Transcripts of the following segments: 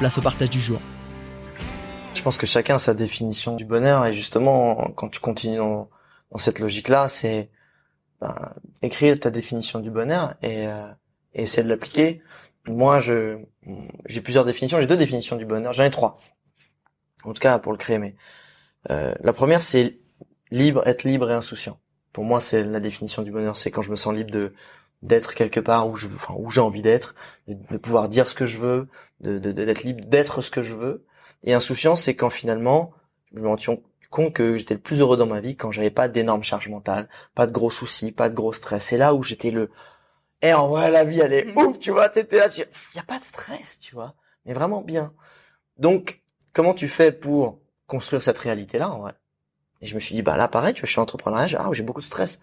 place au partage du jour. Je pense que chacun a sa définition du bonheur et justement, quand tu continues dans, cette logique-là, c'est ben, écrire ta définition du bonheur et, euh, et essayer de l'appliquer. Moi, je j'ai plusieurs définitions. J'ai deux définitions du bonheur. J'en ai trois. En tout cas, pour le créer. Mais euh, la première, c'est libre, être libre et insouciant. Pour moi, c'est la définition du bonheur. C'est quand je me sens libre de d'être quelque part où je, enfin, où j'ai envie d'être, de, pouvoir dire ce que je veux, de d'être libre d'être ce que je veux. Et insouciance, c'est quand finalement, je me rends compte que j'étais le plus heureux dans ma vie quand j'avais pas d'énormes charges mentales, pas de gros soucis, pas de gros stress. C'est là où j'étais le, eh, en vrai, la vie, elle est ouf, tu vois, t'étais là, il y a pas de stress, tu vois, mais vraiment bien. Donc, comment tu fais pour construire cette réalité-là, en vrai? Et je me suis dit, bah là, pareil, tu vois, je suis entrepreneur, ah, j'ai beaucoup de stress.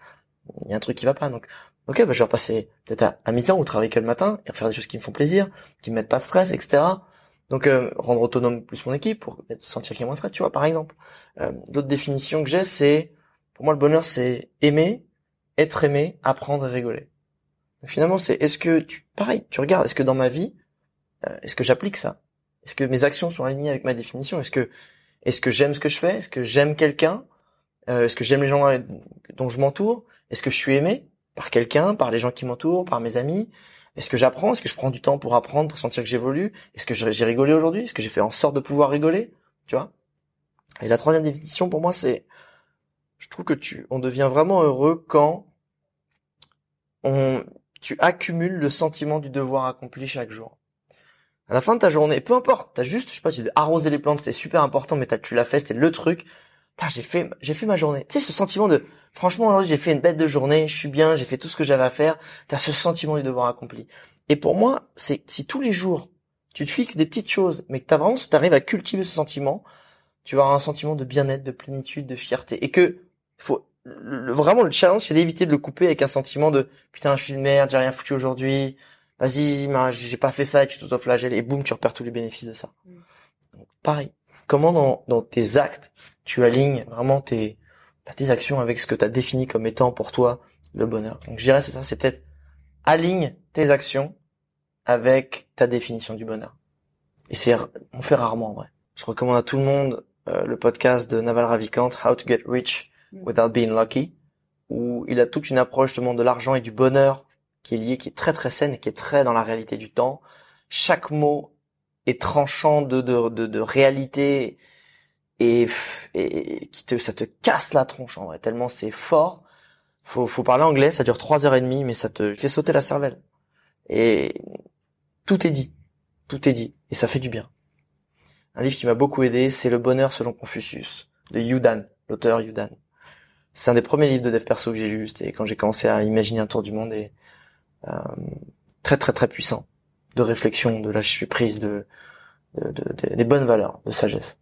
Il y a un truc qui va pas, donc ok, bah, je vais repasser peut-être à, mi-temps ou travailler que le matin et refaire des choses qui me font plaisir, qui me mettent pas de stress, etc. Donc euh, rendre autonome plus mon équipe pour sentir qu'il y a moins de stress, tu vois, par exemple. Euh, D'autres définitions que j'ai, c'est pour moi le bonheur, c'est aimer, être aimé, apprendre et rigoler. Donc, finalement, c'est est-ce que tu, pareil, tu regardes, est-ce que dans ma vie, euh, est-ce que j'applique ça? Est-ce que mes actions sont alignées avec ma définition? Est-ce que est-ce que j'aime ce que je fais? Est-ce que j'aime quelqu'un? Euh, Est-ce que j'aime les gens dont je m'entoure? Est-ce que je suis aimé par quelqu'un, par les gens qui m'entourent, par mes amis? Est-ce que j'apprends? Est-ce que je prends du temps pour apprendre, pour sentir que j'évolue? Est-ce que j'ai rigolé aujourd'hui? Est-ce que j'ai fait en sorte de pouvoir rigoler? Tu vois? Et la troisième définition pour moi, c'est, je trouve que tu, on devient vraiment heureux quand on, tu accumules le sentiment du devoir accompli chaque jour. À la fin de ta journée, peu importe, t'as juste, je sais pas, tu arroser les plantes, c'est super important, mais tu l'as fait, c'était le truc j'ai fait, j'ai fait ma journée. Tu sais, ce sentiment de, franchement, aujourd'hui, j'ai fait une bête de journée, je suis bien, j'ai fait tout ce que j'avais à faire. T'as ce sentiment du devoir accompli. Et pour moi, c'est si tous les jours, tu te fixes des petites choses, mais que t'as vraiment, t'arrives à cultiver ce sentiment, tu vas avoir un sentiment de bien-être, de plénitude, de fierté. Et que, faut, vraiment, le challenge, c'est d'éviter de le couper avec un sentiment de, putain, je suis une merde, j'ai rien foutu aujourd'hui, vas-y, j'ai pas fait ça et tu t'autoflagelles et boum, tu repères tous les bénéfices de ça. Mm. pareil comment dans, dans tes actes tu alignes vraiment tes, bah, tes actions avec ce que tu as défini comme étant pour toi le bonheur. Donc je dirais c'est ça, c'est peut-être aligne tes actions avec ta définition du bonheur. Et c'est on fait rarement en vrai. Je recommande à tout le monde euh, le podcast de Naval Ravikant How to Get Rich Without Being Lucky où il a toute une approche justement de l'argent et du bonheur qui est lié, qui est très très saine et qui est très dans la réalité du temps. Chaque mot et tranchant de, de, de, de réalité et, et, qui te, ça te casse la tronche en vrai, tellement c'est fort. Faut, faut parler anglais, ça dure trois heures et demie, mais ça te fait sauter la cervelle. Et tout est dit. Tout est dit. Et ça fait du bien. Un livre qui m'a beaucoup aidé, c'est Le bonheur selon Confucius, de Yudan, l'auteur Yudan. C'est un des premiers livres de dev perso que j'ai lu, c'était quand j'ai commencé à imaginer un tour du monde et euh, très très très puissant de réflexion, de lâcher prise, de, de, de, des bonnes valeurs, de sagesse.